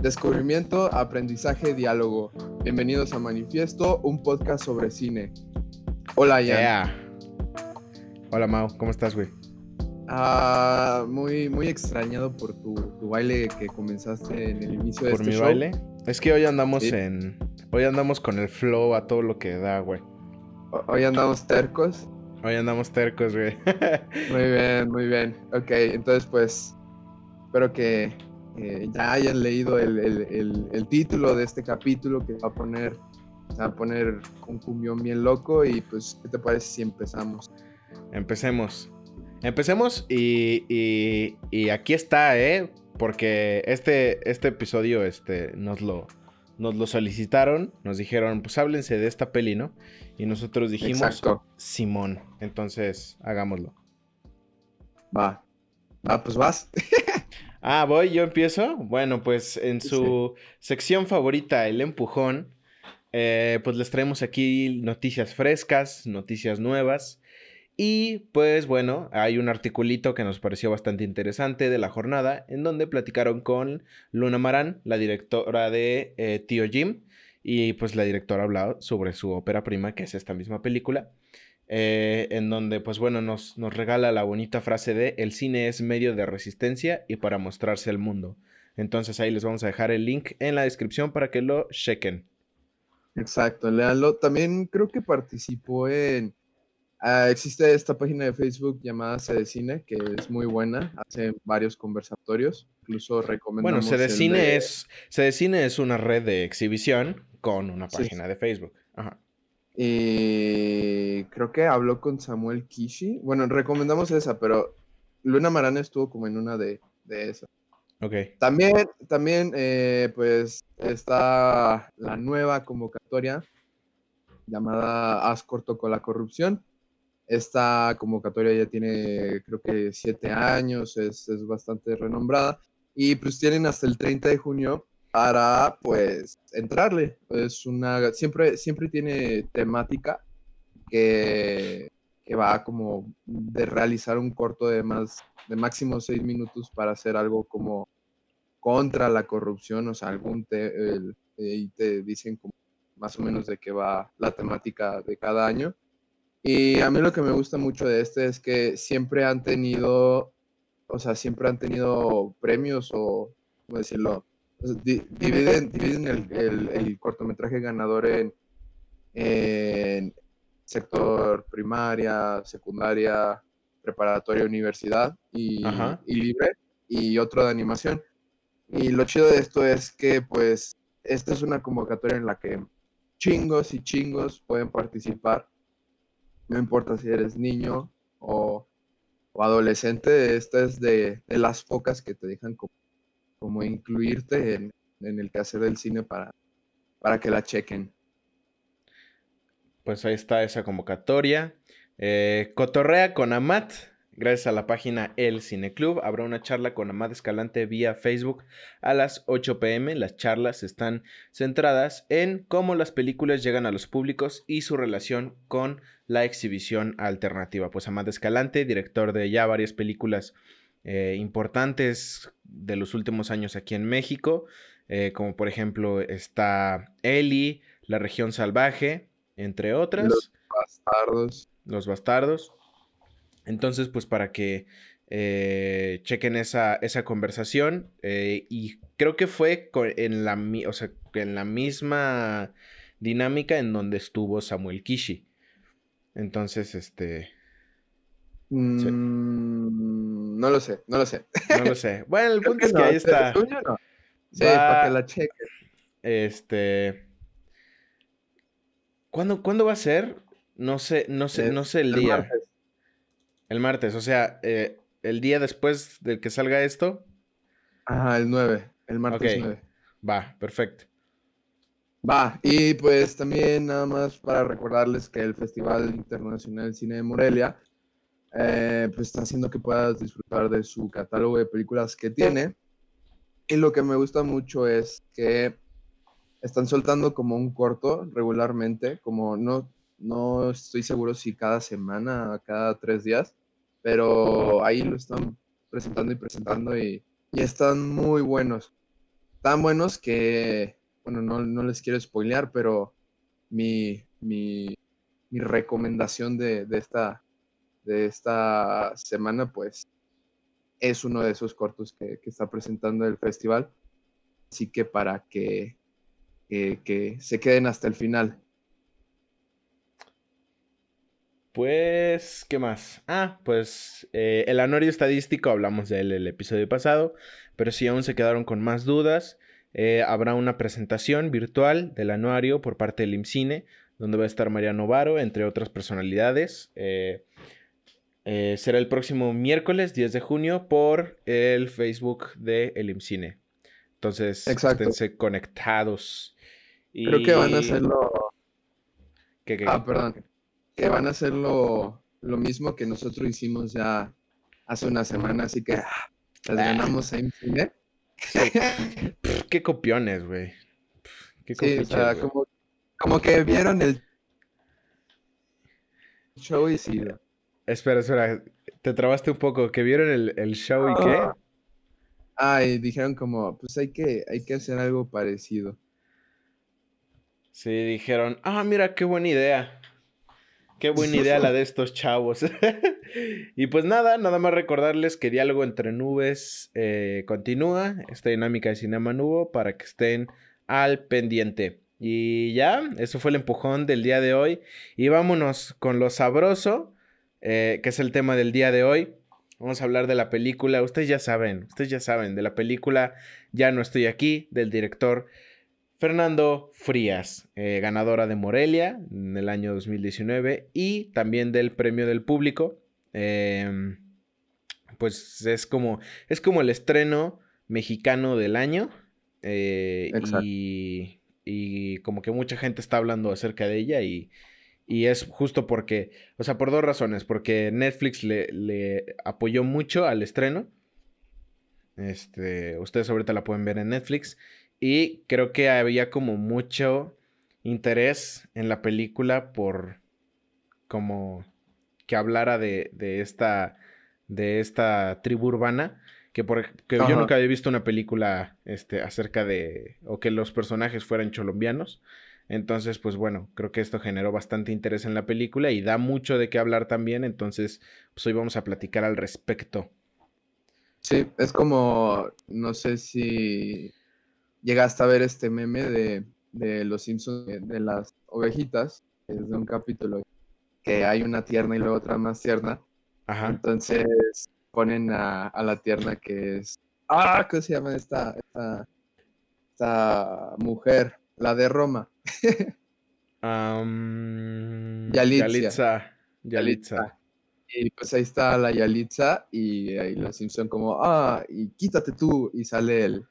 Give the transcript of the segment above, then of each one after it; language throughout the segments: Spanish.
Descubrimiento, aprendizaje, diálogo. Bienvenidos a Manifiesto, un podcast sobre cine. Hola, Ian. Hola, Mau. ¿Cómo estás, güey? Ah, muy, muy extrañado por tu, baile que comenzaste en el inicio de ¿Por este mi baile? Es que hoy andamos en... Hoy andamos con el flow a todo lo que da, güey. Hoy andamos tercos. Hoy andamos tercos, güey. muy bien, muy bien. Ok, entonces pues espero que ya hayan leído el, título de este capítulo que va a poner, va a poner un cumbión bien loco y pues, ¿qué te parece si empezamos? Empecemos. Empecemos y, y, aquí está, ¿eh? Porque este, este episodio este, nos, lo, nos lo solicitaron, nos dijeron, pues háblense de esta peli, ¿no? Y nosotros dijimos, Simón, entonces hagámoslo. Va, va, pues vas. ah, voy, yo empiezo. Bueno, pues en su sección favorita, el empujón, eh, pues les traemos aquí noticias frescas, noticias nuevas. Y pues bueno, hay un articulito que nos pareció bastante interesante de la jornada, en donde platicaron con Luna Marán, la directora de eh, Tío Jim, y pues la directora hablado sobre su ópera prima, que es esta misma película, eh, en donde pues bueno, nos, nos regala la bonita frase de el cine es medio de resistencia y para mostrarse al mundo. Entonces ahí les vamos a dejar el link en la descripción para que lo chequen. Exacto, léanlo. También creo que participó en Ah, existe esta página de Facebook llamada Cine Cine, que es muy buena, hace varios conversatorios, incluso recomendamos... Bueno, Cine Cine, es, Cine es una red de exhibición con una página de Facebook. Ajá. Y creo que habló con Samuel Kishi. Bueno, recomendamos esa, pero Luna Marana estuvo como en una de, de esas. Ok. También, también eh, pues está la nueva convocatoria llamada Haz corto con la corrupción esta convocatoria ya tiene, creo que siete años, es, bastante renombrada. Y pues tienen hasta el 30 de junio para, pues, entrarle. Es una, siempre, siempre tiene temática que, que va como de realizar un corto de más, de máximo seis minutos para hacer algo como contra la corrupción, o sea, algún te, y te dicen más o menos de qué va la temática de cada año. Y a mí lo que me gusta mucho de este es que siempre han tenido, o sea, siempre han tenido premios o, ¿cómo decirlo? Dividen, dividen el, cortometraje ganador en, en sector primaria, secundaria, preparatoria, universidad y, y, libre y otro de animación. Y lo chido de esto es que pues esta es una convocatoria en la que chingos y chingos pueden participar no importa si eres niño o, adolescente, esta es de, las pocas que te dejan como, incluirte en, el quehacer del cine para, para que la chequen. Pues ahí está esa convocatoria. Eh, cotorrea con Amat Gracias a la página El Cine Club habrá una charla con Amad Escalante vía Facebook a las 8 pm. Las charlas están centradas en cómo las películas llegan a los públicos y su relación con la exhibición alternativa. Pues Amad Escalante, director de ya varias películas eh, importantes de los últimos años aquí en México, eh, como por ejemplo está Eli, La región salvaje, entre otras. Los bastardos. Los bastardos. Entonces, pues para que eh, chequen esa, esa conversación. Eh, y creo que fue en la, o sea, en la misma dinámica en donde estuvo Samuel Kishi. Entonces, este... Mm, no lo sé, no lo sé. No lo sé. Bueno, el punto es que ahí está. Sí, para que la chequen. Este. ¿Cuándo, ¿Cuándo, va a ser? No sé, no sé, no sé el, día. El martes, o sea, eh, el día después de que salga esto. Ajá, el 9, el martes 9. Va, perfecto. Va, y pues también nada más para recordarles que el Festival Internacional de Cine de Morelia eh, pues está haciendo que puedas disfrutar de su catálogo de películas que tiene. Y lo que me gusta mucho es que están soltando como un corto regularmente, como no, no estoy seguro si cada semana, cada tres días, pero ahí lo están presentando y presentando y, están muy buenos. tan buenos que, bueno, no, no les quiero spoilear, pero mi, mi, mi recomendación de, de, esta, de esta semana, pues, es uno de esos cortos que, que está presentando el festival. Así que para que, que, se queden hasta el final. Pues, ¿qué más? Ah, pues eh, el anuario estadístico, hablamos de él el episodio pasado, pero si aún se quedaron con más dudas, eh, habrá una presentación virtual del anuario por parte del IMCINE, donde va a estar Mariano Varo, entre otras personalidades. Eh, será el próximo miércoles 10 de junio por el Facebook de el IMCINE. Entonces, esténse conectados. Creo que van a hacerlo. ¿Qué, Ah, perdón que van a hacer lo, mismo que nosotros hicimos ya hace una semana, así que ah, las ganamos a cine. Qué copiones, güey. Qué sí, o sea, como, que vieron el show y sí. Espera, espera, te trabaste un poco. ¿Que vieron el, show y qué? Ah, y dijeron como, pues hay que, hay que hacer algo parecido. Sí, dijeron, ah, mira, qué buena idea. Qué buena idea la de estos chavos. y pues nada, nada más recordarles que Diálogo entre Nubes eh, continúa, esta dinámica de Cinema Nubo, para que estén al pendiente. Y ya, eso fue el empujón del día de hoy. Y vámonos con lo sabroso, eh, que es el tema del día de hoy. Vamos a hablar de la película, ustedes ya saben, ustedes ya saben, de la película Ya no estoy aquí, del director Fernando Frías, eh, ganadora de Morelia en el año 2019 y también del premio del público. Em, pues es como, es como el estreno mexicano del año. Eh, y, y, como que mucha gente está hablando acerca de ella y, y, es justo porque, o sea, por dos razones. Porque Netflix le, le apoyó mucho al estreno. Este, ustedes ahorita la pueden ver en Netflix. Y creo que había como mucho interés en la película por como que hablara de, de esta de esta tribu urbana que, por, que yo nunca había visto una película este, acerca de o que los personajes fueran colombianos entonces pues bueno creo que esto generó bastante interés en la película y da mucho de qué hablar también entonces pues hoy vamos a platicar al respecto sí es como no sé si llegaste a ver este meme de, los Simpsons, de, las ovejitas, es de un capítulo que hay una tierna y luego otra más tierna. Ajá. Entonces ponen a, la tierna que es. Ah, ¿cómo se llama esta, esta, mujer? La de Roma. Yalitza. Yalitza. Y pues ahí está la Yalitza y ahí los Simpson como, ah, y quítate tú y sale el,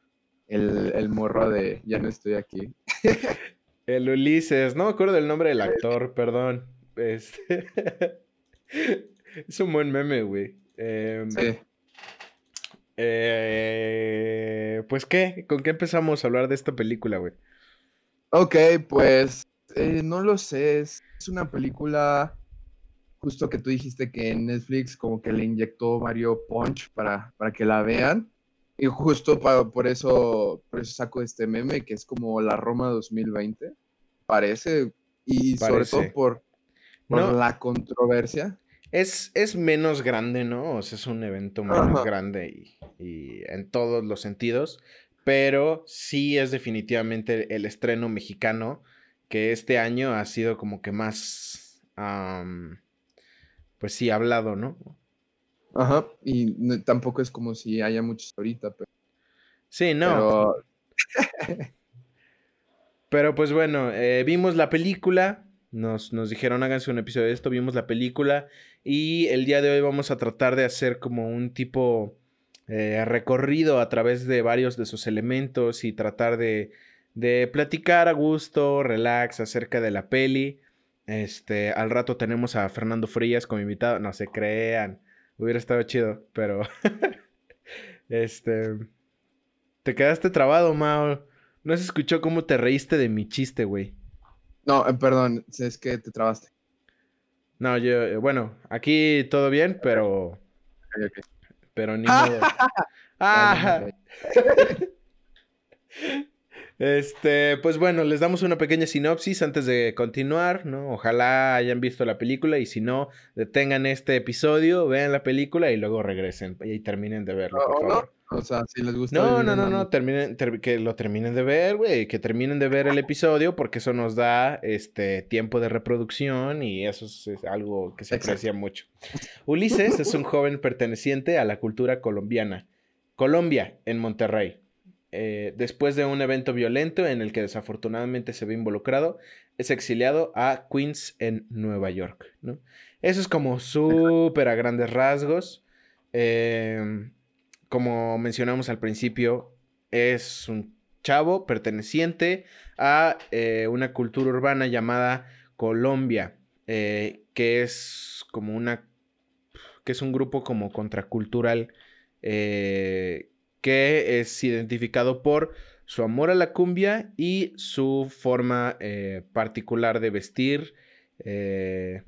el, morro de Ya no estoy aquí. el Ulises, no me acuerdo del nombre del actor, perdón. Este... es un buen meme, güey. Em, sí. Eh, pues qué, ¿con qué empezamos a hablar de esta película, güey? Ok, pues eh, no lo sé, es, una película justo que tú dijiste que en Netflix como que le inyectó Mario Punch para, para que la vean. Y justo por, eso, por eso saco este meme, que es como la Roma 2020, parece, y sobre todo por, la controversia. Es, es menos grande, ¿no? O sea, es un evento menos grande y, en todos los sentidos, pero sí es definitivamente el estreno mexicano que este año ha sido como que más, pues sí, hablado, ¿no? Ajá, y tampoco es como si haya muchos ahorita, pero... Sí, no. Pero, pues bueno, eh, vimos la película, nos, nos dijeron háganse un episodio de esto, vimos la película y el día de hoy vamos a tratar de hacer como un tipo eh, recorrido a través de varios de sus elementos y tratar de, de platicar a gusto, relax acerca de la peli. Este, al rato tenemos a Fernando Frías como invitado, no se crean. Hubiera estado chido, pero. este. Te quedaste trabado, Mao. No se escuchó cómo te reíste de mi chiste, güey. No, eh, perdón, es que te trabaste. No, yo, eh, bueno, aquí todo bien, pero. Pero ni modo. ¡Ah! Este, pues bueno, les damos una pequeña sinopsis antes de continuar, ¿no? Ojalá hayan visto la película y si no, detengan este episodio, vean la película y luego regresen y terminen de verlo, por favor. O sea, si les gusta. No, no, no, no, terminen, que lo terminen de ver, güey, que terminen de ver el episodio porque eso nos da este tiempo de reproducción y eso es, algo que se aprecia mucho. Ulises es un joven perteneciente a la cultura colombiana. Colombia, en Monterrey. Eh, después de un evento violento en el que desafortunadamente se ve involucrado, es exiliado a Queens en Nueva York. ¿no? Eso es como súper a grandes rasgos. Eh, como mencionamos al principio, es un chavo perteneciente a eh, una cultura urbana llamada Colombia, eh, que es como una, que es un grupo como contracultural eh, que es identificado por su amor a la cumbia y su forma particular de vestir, de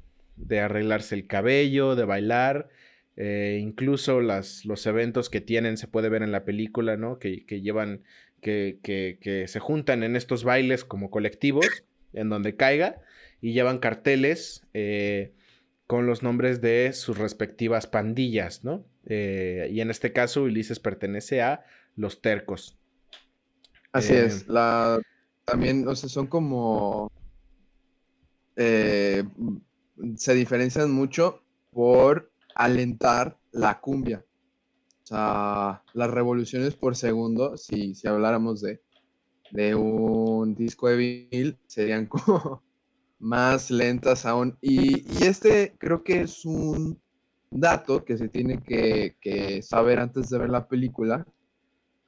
arreglarse el cabello, de bailar. Eh, incluso las, los eventos que tienen se puede ver en la película, ¿no? Que, llevan, que, que, se juntan en estos bailes como colectivos, en donde caiga, y llevan carteles eh, con los nombres de sus respectivas pandillas, ¿no? Eh, y en este caso, Ulises pertenece a los tercos. Así es, la, también, o sea, son como... se diferencian mucho por alentar la cumbia. O sea, las revoluciones por segundo, si, si habláramos de, de un disco de vinil, serían como más lentas aún. Y, este creo que es un dato que se tiene que, saber antes de ver la película,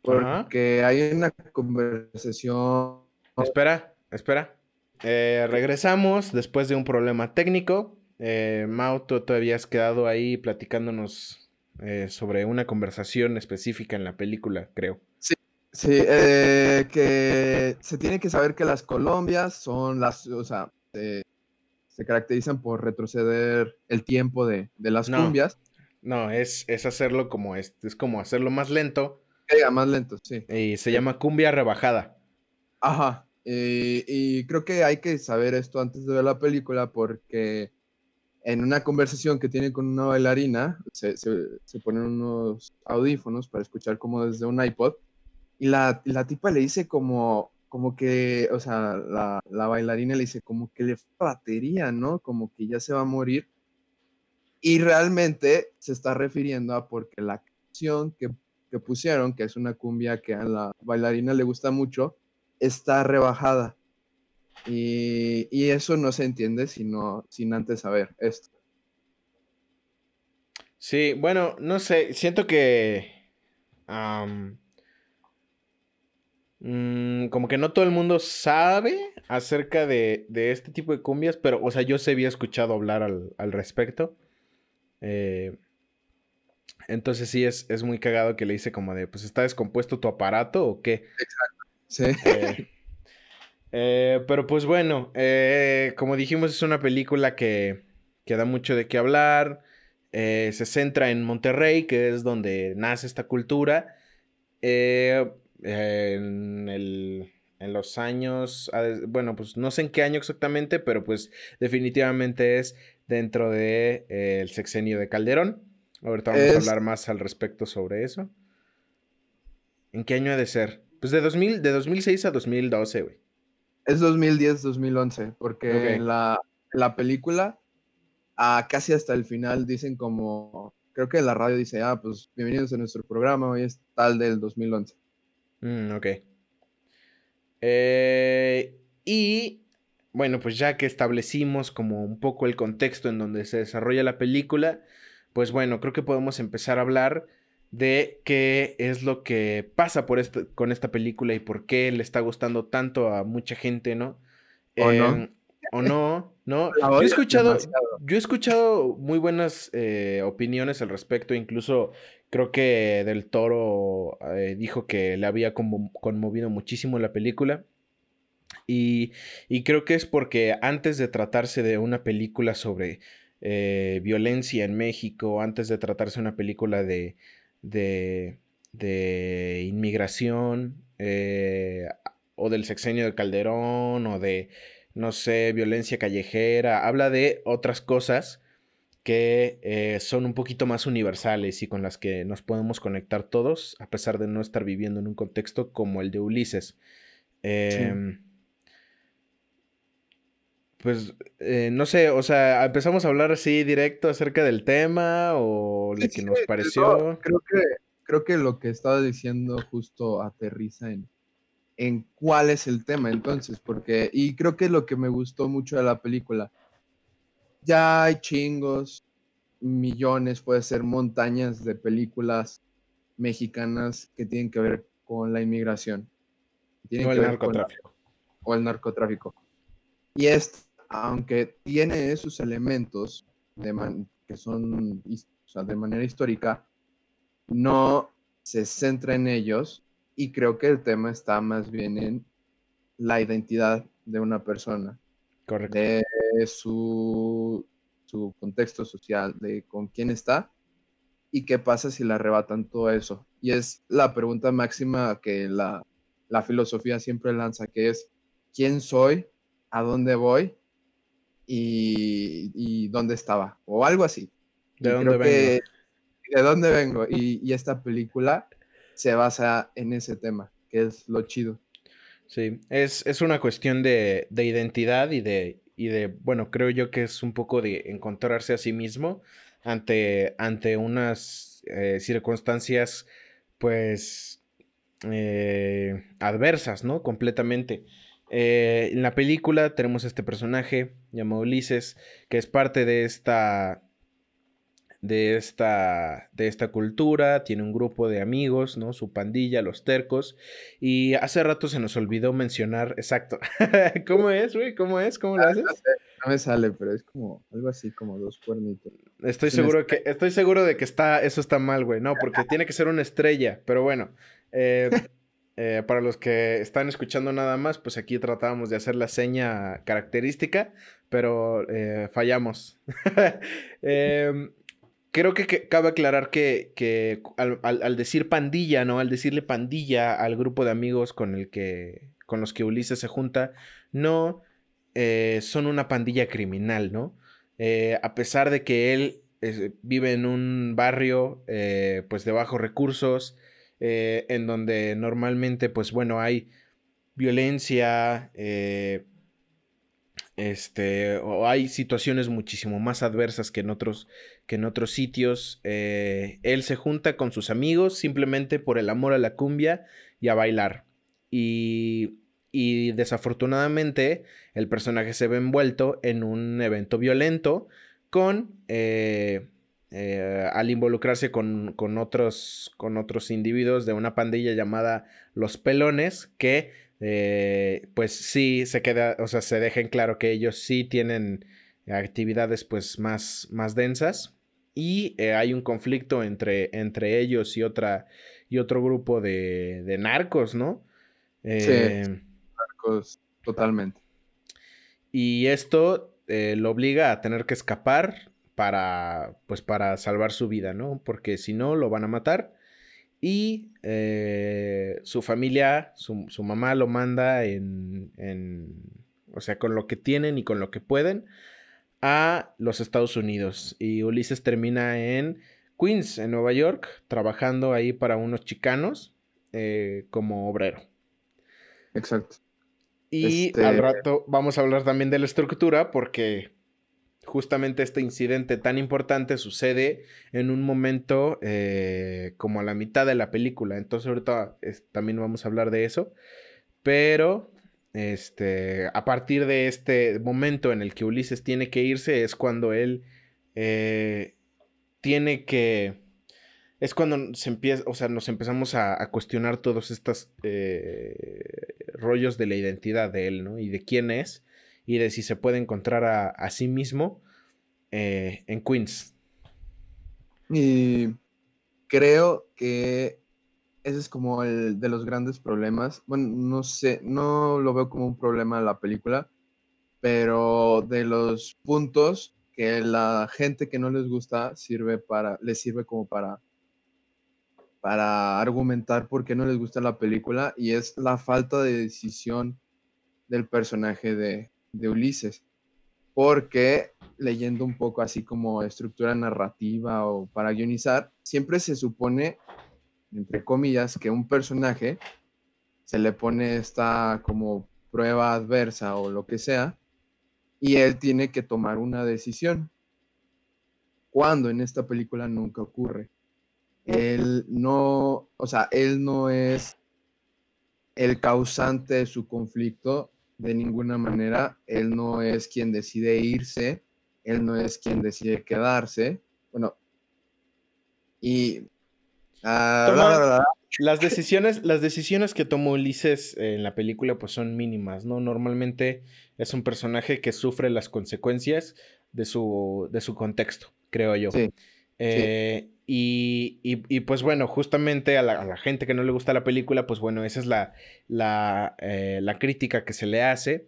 porque hay una conversación. Espera, espera. Eh, regresamos después de un problema técnico. Eh, Mau, tú te habías quedado ahí platicándonos eh, sobre una conversación específica en la película, creo. Sí, sí, eh, que se tiene que saber que las Colombias son las, o sea, se caracterizan por retroceder el tiempo de, las cumbias. No, es, es hacerlo como es, es como hacerlo más lento. más lento, sí. Y se llama cumbia rebajada. Ajá. y creo que hay que saber esto antes de ver la película porque en una conversación que tiene con una bailarina, se, se, ponen unos audífonos para escuchar como desde un iPod, y la, la tipa le dice como, como que, o sea, la, la, bailarina le dice como que le batería, ¿no? Como que ya se va a morir. Y realmente se está refiriendo a porque la canción que, que pusieron, que es una cumbia que a la bailarina le gusta mucho, está rebajada. Y, eso no se entiende sino, sin antes saber esto. Sí, bueno, no sé, siento que... Mm, como que no todo el mundo sabe acerca de, este tipo de cumbias, pero, o sea, yo se había escuchado hablar al, respecto. Eh, entonces sí, es, es, muy cagado que le dice como de, pues está descompuesto tu aparato o qué. Exacto. Sí. Eh, eh, pero pues bueno, eh, como dijimos, es una película que, que da mucho de qué hablar. Eh, se centra en Monterrey, que es donde nace esta cultura. en, los años, bueno, pues no sé en qué año exactamente, pero pues definitivamente es dentro del de, el sexenio de Calderón. Ahorita vamos a hablar más al respecto sobre eso. ¿En qué año ha de ser? Pues de, 2000, de 2006 a 2012, güey. Es 2010-2011, porque en, la, película, a casi hasta el final dicen como, creo que la radio dice, ah, pues bienvenidos a nuestro programa, hoy es tal del 2011. Mm, ok. Eh, y bueno, pues ya que establecimos como un poco el contexto en donde se desarrolla la película, pues bueno, creo que podemos empezar a hablar de qué es lo que pasa por este, con esta película y por qué le está gustando tanto a mucha gente, ¿no? O no. Em, o no, ¿no? Yo he escuchado, yo he escuchado muy buenas eh, opiniones al respecto, incluso creo que Del Toro eh, dijo que le había conmovido muchísimo la película. Y, y, creo que es porque antes de tratarse de una película sobre eh, violencia en México, antes de tratarse de una película de, de, inmigración, eh, o del sexenio de Calderón o de, no sé, violencia callejera, habla de otras cosas que eh, son un poquito más universales y con las que nos podemos conectar todos, a pesar de no estar viviendo en un contexto como el de Ulises. Em, pues eh, no sé, o sea, empezamos a hablar así directo acerca del tema o de que nos pareció. creo que creo que lo que estaba diciendo justo aterriza en, en cuál es el tema entonces, porque, y creo que lo que me gustó mucho de la película, ya hay chingos, millones, puede ser montañas de películas mexicanas que tienen que ver con la inmigración. o el narcotráfico. o el narcotráfico. Y es, aunque tiene esos elementos de que son de manera histórica, no se centra en ellos y creo que el tema está más bien en la identidad de una persona. Correcto. De su, su contexto social, de con quién está y qué pasa si le arrebatan todo eso. Y es la pregunta máxima que la, la filosofía siempre lanza, que es, ¿quién soy? ¿A dónde voy? Y, y dónde estaba, o algo así. ¿De dónde vengo? de dónde vengo. Y, esta película se basa en ese tema, que es lo chido. Sí, es, es una cuestión de, identidad y de, y de, bueno, creo yo que es un poco de encontrarse a sí mismo ante, ante unas eh, circunstancias, pues, eh, adversas, ¿no? Completamente. Eh, en la película tenemos este personaje llamado Ulises, que es parte de esta de esta, de esta cultura, tiene un grupo de amigos, ¿no? Su pandilla, los tercos. Y hace rato se nos olvidó mencionar, exacto. ¿Cómo es, güey? ¿Cómo es? ¿Cómo lo ah, haces? No, me sale, pero es como algo así, como dos cuernitos. Estoy seguro que, estoy seguro de que está, eso está mal, güey. No, porque tiene que ser una estrella. Pero bueno, eh, eh, para los que están escuchando nada más, pues aquí tratábamos de hacer la seña característica, pero eh, fallamos. eh, creo que, cabe aclarar que, al, decir pandilla, ¿no? Al decirle pandilla al grupo de amigos con el que. con los que Ulises se junta, no eh, son una pandilla criminal, ¿no? Eh, a pesar de que él vive en un barrio eh, pues de bajos recursos, en donde normalmente, pues bueno, hay violencia, este, o hay situaciones muchísimo más adversas que en otros, que en otros sitios. Eh, él se junta con sus amigos simplemente por el amor a la cumbia y a bailar. Y, y desafortunadamente el personaje se ve envuelto en un evento violento con... Eh, eh, al involucrarse con, con, otros, con otros individuos de una pandilla llamada Los Pelones, que eh, pues sí se queda, o sea, se deja en claro que ellos sí tienen actividades pues más, más densas y eh, hay un conflicto entre, entre ellos y otra y otro grupo de, de narcos, ¿no? sí, eh, narcos, totalmente. Y esto lo obliga a tener que escapar para, pues para salvar su vida, ¿no? Porque si no, lo van a matar. Y eh, su familia, su, mamá lo manda en, o sea, con lo que tienen y con lo que pueden, a los Estados Unidos. Y Ulises termina en Queens, en Nueva York, trabajando ahí para unos chicanos eh, como obrero. Exacto. Y este al rato vamos a hablar también de la estructura porque justamente este incidente tan importante sucede en un momento eh, como a la mitad de la película. Entonces ahorita también vamos a hablar de eso. Pero este, a partir de este momento en el que Ulises tiene que irse es cuando él eh, tiene que... Es cuando se empieza, o sea, nos empezamos a, cuestionar todos estos eh, rollos de la identidad de él, ¿no? Y de quién es y de si se puede encontrar a, sí mismo eh, en Queens. Y creo que ese es como el de los grandes problemas. Bueno, no sé, no lo veo como un problema en la película, pero de los puntos que la gente que no les gusta sirve para, les sirve como para para argumentar por qué no les gusta la película y es la falta de decisión del personaje de, de Ulises. Porque leyendo un poco así como estructura narrativa o para guionizar, siempre se supone, entre comillas, que un personaje se le pone esta como prueba adversa o lo que sea, y él tiene que tomar una decisión. Cuando en esta película nunca ocurre. Él no, o sea, él no es el causante de su conflicto de ninguna manera. Él no es quien decide irse, él no es quien decide quedarse. Bueno, y ah, las decisiones, las decisiones que tomó Ulises en la película pues son mínimas, ¿no? Normalmente es un personaje que sufre las consecuencias de su, de su contexto, creo yo. Eh, y, pues bueno, justamente a la, gente que no le gusta la película, pues bueno, esa es la, la, eh, la crítica que se le hace.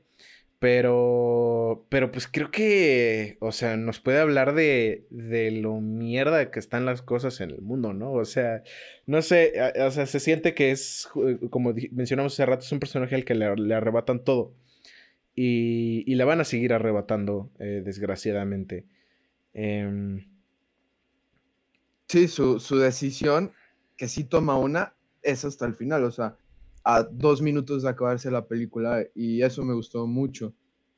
Pero, pero pues creo que, o sea, nos puede hablar de, de lo mierda que están las cosas en el mundo, ¿no? O sea, no sé, o sea, se siente que es, como mencionamos hace rato, es un personaje al que le, arrebatan todo. Y, y, le van a seguir arrebatando, eh, desgraciadamente. Em, sí, su, su decisión, que sí toma una, es hasta el final, o sea, a dos minutos de acabarse la película y eso me gustó mucho.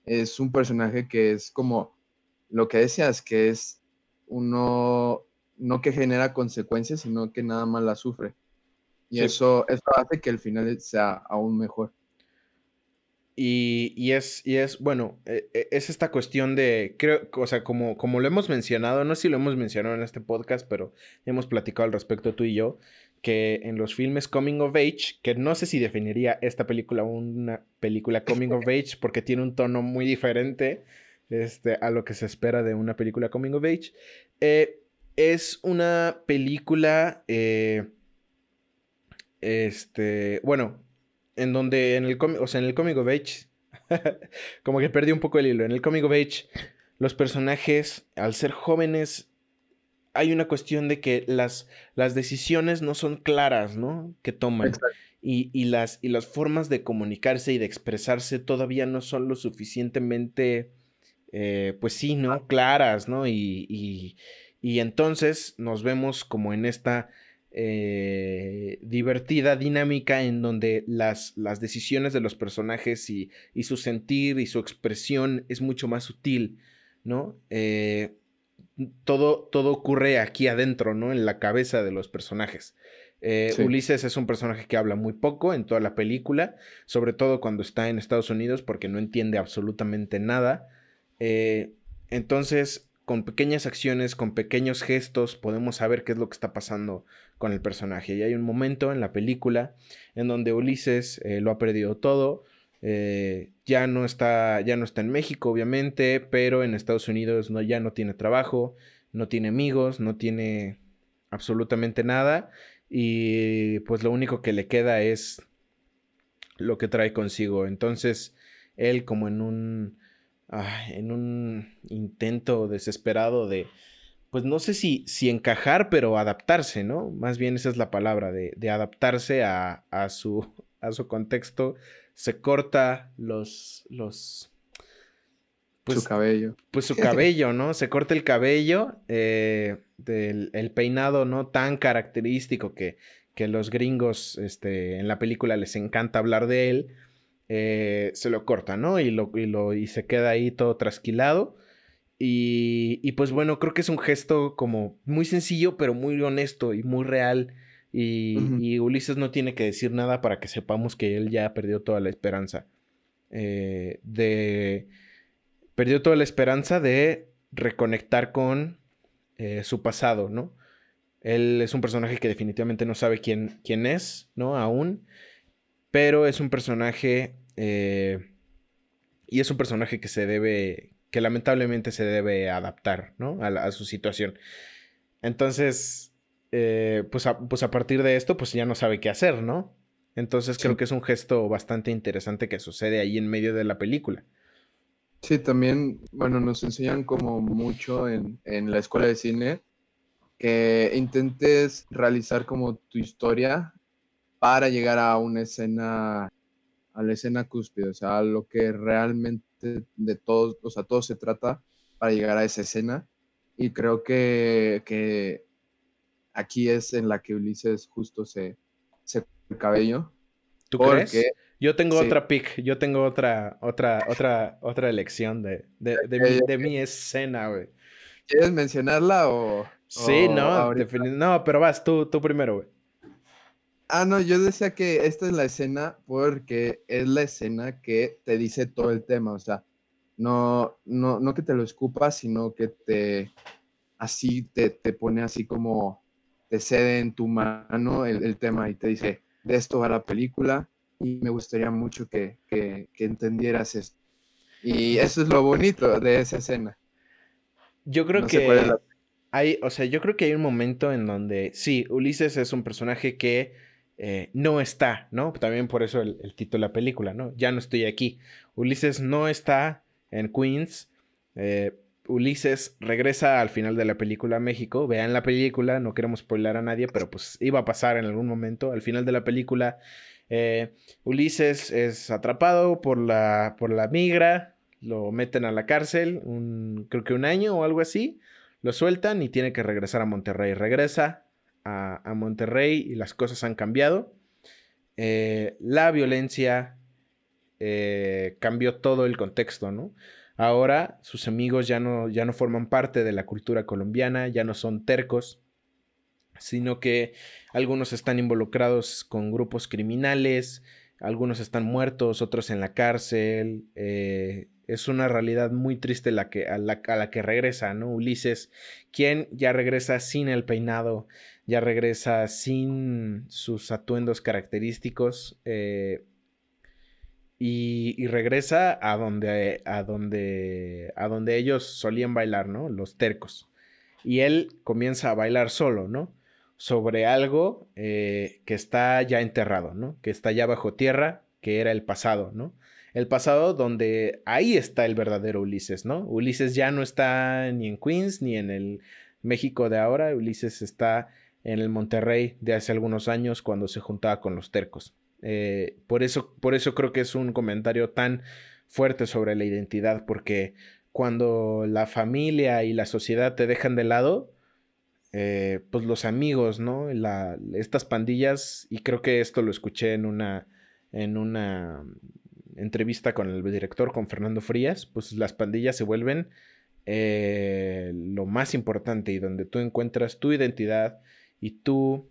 Es un personaje que es como lo que decías, que es uno no que genera consecuencias, sino que nada más la sufre. Y eso, eso hace que el final sea aún mejor. Y, es, y es, bueno, e, e, es esta cuestión de, creo, o sea, como, como lo hemos mencionado, no sé si lo hemos mencionado en este podcast, pero hemos platicado al respecto tú y yo, que en los filmes Coming of Age, que no sé si definiría esta película una película Coming of Age porque tiene un tono muy diferente este, a lo que se espera de una película Coming of Age, eh, es una película, eh, este, bueno, en donde en el, o sea, en el Coming of Age, como que perdí un poco el hilo, en el Coming of Age, los personajes, al ser jóvenes, hay una cuestión de que las, las decisiones no son claras, ¿no? Que toman. Y, las, y las formas de comunicarse y de expresarse todavía no son lo suficientemente, eh, pues sí, ¿no? Claras, ¿no? Y, y, entonces nos vemos como en esta eh, divertida dinámica en donde las, las decisiones de los personajes y, y, su sentir y su expresión es mucho más sutil, ¿no? Eh, todo, todo ocurre aquí adentro, ¿no? En la cabeza de los personajes. Eh, Ulises es un personaje que habla muy poco en toda la película, sobre todo cuando está en Estados Unidos porque no entiende absolutamente nada. Eh, entonces, con pequeñas acciones, con pequeños gestos, podemos saber qué es lo que está pasando con el personaje. Y hay un momento en la película en donde Ulises eh, lo ha perdido todo, eh, ya, no está, ya no está en México, obviamente, pero en Estados Unidos no, ya no tiene trabajo, no tiene amigos, no tiene absolutamente nada. Y pues lo único que le queda es lo que trae consigo. Entonces, él como en un, en un intento desesperado de, pues no sé si, si encajar, pero adaptarse, ¿no? Más bien esa es la palabra, de, de adaptarse a, a, su, a su contexto se corta los, los, pues, su cabello. Pues su cabello, ¿no? Se corta el cabello, eh, del, el peinado no tan característico que, que los gringos este, en la película les encanta hablar de él. Eh, se lo corta, ¿no? Y, lo, y, lo, y se queda ahí todo trasquilado. Y, y, pues bueno, creo que es un gesto como muy sencillo, pero muy honesto y muy real y, Ulises no tiene que decir nada para que sepamos que él ya perdió toda la esperanza. Eh, de. Perdió toda la esperanza de reconectar con eh, su pasado, ¿no? Él es un personaje que definitivamente no sabe quién, quién es, ¿no? Aún. Pero es un personaje. Eh, y es un personaje que se debe. Que lamentablemente se debe adaptar, ¿no? A, a su situación. Entonces eh, pues, a, pues a partir de esto, pues ya no sabe qué hacer, ¿no? Entonces creo que es un gesto bastante interesante que sucede ahí en medio de la película. Sí, también, bueno, nos enseñan como mucho en, la escuela de cine que intentes realizar como tu historia para llegar a una escena, a la escena cúspide, o sea, a lo que realmente de todos, o sea, todo se trata para llegar a esa escena. Y creo que, que aquí es en la que Ulises justo se, se el cabello. ¿Tú crees? Yo tengo otra pick, yo tengo otra, otra, otra, otra elección de, de, de, mi, escena, güey. ¿Quieres mencionarla o...? Sí, no, no, pero vas, tú, tú primero, güey. Ah, no, yo decía que esta es la escena porque es la escena que te dice todo el tema, o sea, no, no, no que te lo escupas, sino que te, así, te, te pone así como, te cede en tu mano el, el tema y te dice, de esto va la película y me gustaría mucho que, que, que entendieras esto. Y eso es lo bonito de esa escena. Yo creo que hay, o sea, yo creo que hay un momento en donde, sí, Ulises es un personaje que eh, no está, ¿no? También por eso el, título de la película, ¿no? Ya no estoy aquí. Ulises no está en Queens. Eh, Ulises regresa al final de la película a México. Vean la película, no queremos spoiler a nadie, pero pues iba a pasar en algún momento. Al final de la película, eh, Ulises es atrapado por la, por la migra, lo meten a la cárcel, creo que un año o algo así, lo sueltan y tiene que regresar a Monterrey. Regresa a, Monterrey y las cosas han cambiado. Eh, la violencia eh, cambió todo el contexto, ¿no? Ahora sus amigos ya no, ya no forman parte de la cultura colombiana, ya no son tercos, sino que algunos están involucrados con grupos criminales, algunos están muertos, otros en la cárcel. Eh, es una realidad muy triste la que, a, la, que regresa, ¿no? Ulises, quien ya regresa sin el peinado, ya regresa sin sus atuendos característicos. Eh, y, regresa a donde, a, donde, a donde ellos solían bailar, ¿no? Los tercos. Y él comienza a bailar solo, ¿no? Sobre algo eh, que está ya enterrado, ¿no? Que está ya bajo tierra, que era el pasado, ¿no? El pasado donde ahí está el verdadero Ulises, ¿no? Ulises ya no está ni en Queens ni en el México de ahora, Ulises está en el Monterrey de hace algunos años cuando se juntaba con los tercos. Eh, por, eso, por eso creo que es un comentario tan fuerte sobre la identidad, porque cuando la familia y la sociedad te dejan de lado, eh, pues los amigos, ¿no? estas pandillas, y creo que esto lo escuché en una, en una entrevista con el director, con Fernando Frías, pues las pandillas se vuelven eh, lo más importante y donde tú encuentras tu identidad y tu,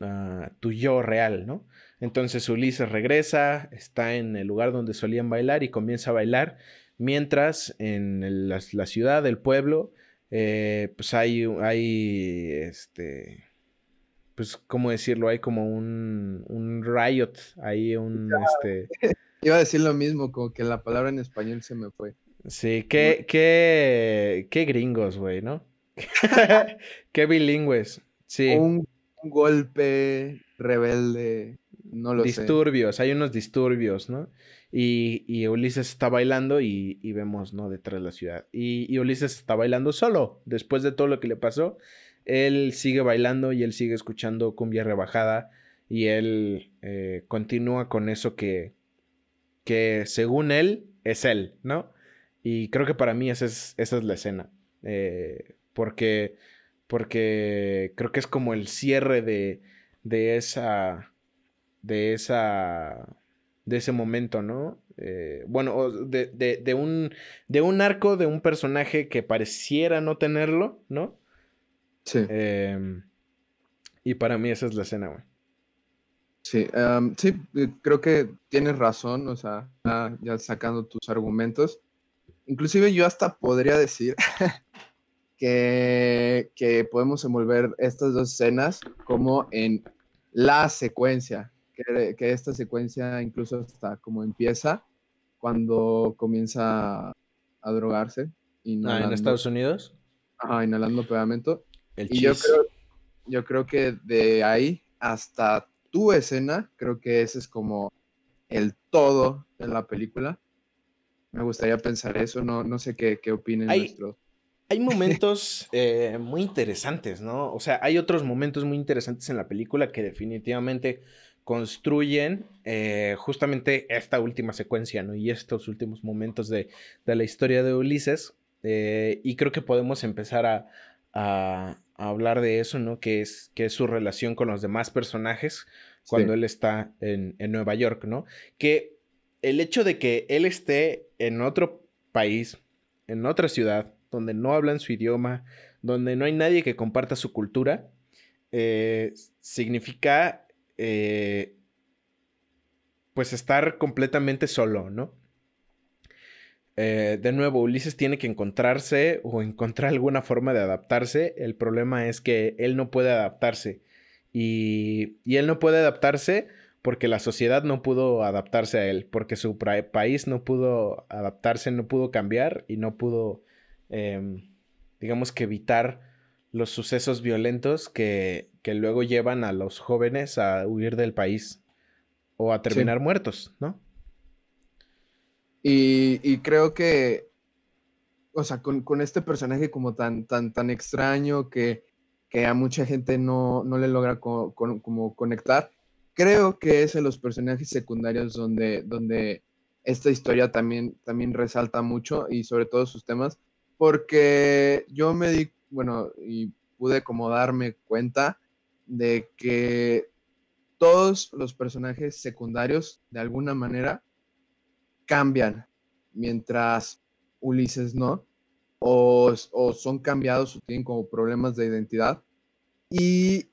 ah, tu yo real, ¿no? Entonces Ulises regresa, está en el lugar donde solían bailar y comienza a bailar, mientras en la, ciudad, el pueblo, eh, pues hay, hay, este, pues, ¿cómo decirlo? Hay como un, un riot, hay un, este... Iba a decir lo mismo, como que la palabra en español se me fue. Sí, qué, qué, qué gringos, güey, ¿no? qué bilingües, sí. Un, un golpe rebelde no lo disturbios, hay unos disturbios, ¿no? Y, Ulises está bailando y, vemos, ¿no? Detrás de la ciudad. Y, Ulises está bailando solo. Después de todo lo que le pasó, él sigue bailando y él sigue escuchando cumbia rebajada y él eh, continúa con eso que, que según él es él, ¿no? Y creo que para mí esa es, esa es la escena. Eh, porque, porque creo que es como el cierre de, de esa de esa de ese momento, ¿no? Eh, bueno, de, de, un, de un arco de un personaje que pareciera no tenerlo, ¿no? Sí. Em, y para mí esa es la escena, güey. Sí, em, sí, eh, creo que tienes razón, o sea, ya sacando tus argumentos. Inclusive yo hasta podría decir que, que podemos envolver estas dos escenas como en la secuencia, que, esta secuencia incluso hasta como empieza cuando comienza a drogarse. Ah, ¿En Estados Unidos? Ajá, inhalando pegamento. y yo creo, yo creo que de ahí hasta tu escena, creo que ese es como el todo de la película. Me gustaría pensar eso, no, no sé qué, qué opinen hay, nuestros. Hay momentos eh, muy interesantes, ¿no? O sea, hay otros momentos muy interesantes en la película que definitivamente construyen eh, justamente esta última secuencia, ¿no? Y estos últimos momentos de, la historia de Ulises. Eh, y creo que podemos empezar a, hablar de eso, ¿no? Que es, que es su relación con los demás personajes cuando él está en, en Nueva York, ¿no? Que el hecho de que él esté en otro país, en otra ciudad, donde no hablan su idioma, donde no hay nadie que comparta su cultura, eh, significa eh, pues estar completamente solo, ¿no? Eh, de nuevo, Ulises tiene que encontrarse o encontrar alguna forma de adaptarse. El problema es que él no puede adaptarse. Y, y él no puede adaptarse porque la sociedad no pudo adaptarse a él, porque su país no pudo adaptarse, no pudo cambiar y no pudo Em, digamos que evitar los sucesos violentos que, luego llevan a los jóvenes a huir del país o a terminar muertos, ¿no? Y, creo que, o sea, con, este personaje como tan, tan, tan extraño que, a mucha gente no, le logra como conectar, creo que es en los personajes secundarios donde, donde esta historia también, también resalta mucho y sobre todo sus temas, porque yo me di, bueno, y pude como darme cuenta de que todos los personajes secundarios, de alguna manera, cambian, mientras Ulises no, o, son cambiados o tienen como problemas de identidad. Y,